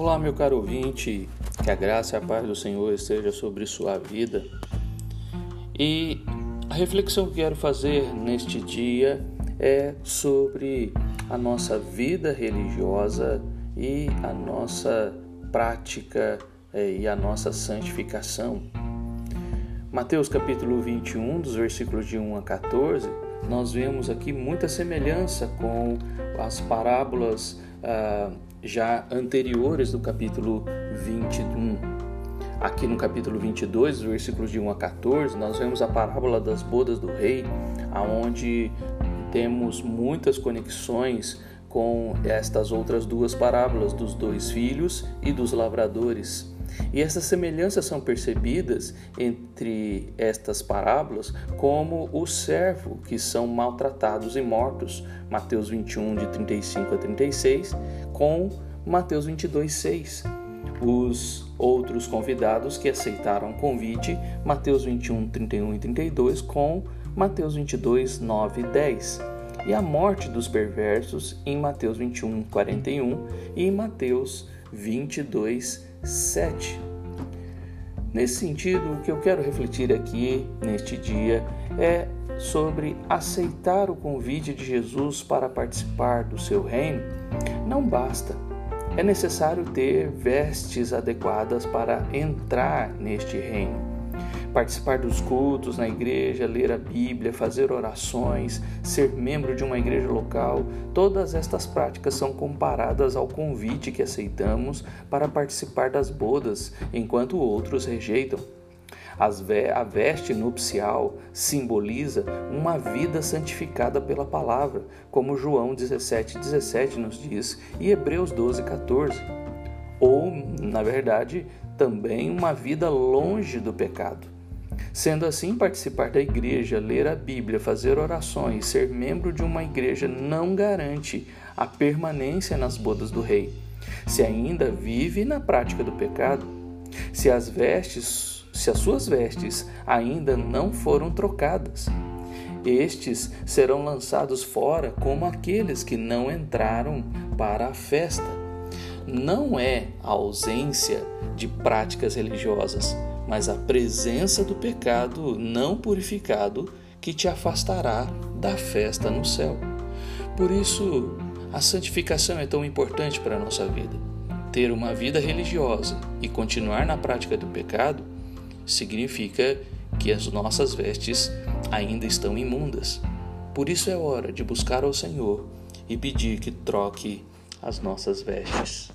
Olá, meu caro ouvinte, que a graça e a paz do Senhor esteja sobre sua vida. E a reflexão que quero fazer neste dia é sobre a nossa vida religiosa e a nossa prática é, e a nossa santificação. Mateus capítulo 21, dos versículos de 1 a 14, nós vemos aqui muita semelhança com as parábolas ah, já anteriores do capítulo 21. Aqui no capítulo 22, versículos de 1 a 14, nós vemos a parábola das bodas do rei, aonde temos muitas conexões com estas outras duas parábolas dos dois filhos e dos lavradores. E essas semelhanças são percebidas entre estas parábolas como o servo que são maltratados e mortos, Mateus 21 de 35 a 36, com Mateus 22, 6. Os outros convidados que aceitaram o convite, Mateus 21, 31 e 32, com Mateus 22, 9 e 10. E a morte dos perversos em Mateus 21, 41 e Mateus 22, 7. Nesse sentido, o que eu quero refletir aqui neste dia é sobre aceitar o convite de Jesus para participar do seu reino. Não basta, é necessário ter vestes adequadas para entrar neste reino participar dos cultos na igreja, ler a Bíblia, fazer orações, ser membro de uma igreja local, todas estas práticas são comparadas ao convite que aceitamos para participar das bodas, enquanto outros rejeitam. A veste nupcial simboliza uma vida santificada pela palavra, como João 17,17 17 nos diz e Hebreus 12, 14. Ou, na verdade, também uma vida longe do pecado. Sendo assim, participar da igreja, ler a Bíblia, fazer orações, ser membro de uma igreja não garante a permanência nas bodas do rei. Se ainda vive na prática do pecado, se as vestes, se as suas vestes ainda não foram trocadas, estes serão lançados fora como aqueles que não entraram para a festa. Não é a ausência de práticas religiosas, mas a presença do pecado não purificado que te afastará da festa no céu. Por isso, a santificação é tão importante para a nossa vida. Ter uma vida religiosa e continuar na prática do pecado significa que as nossas vestes ainda estão imundas. Por isso é hora de buscar ao Senhor e pedir que troque as nossas vestes.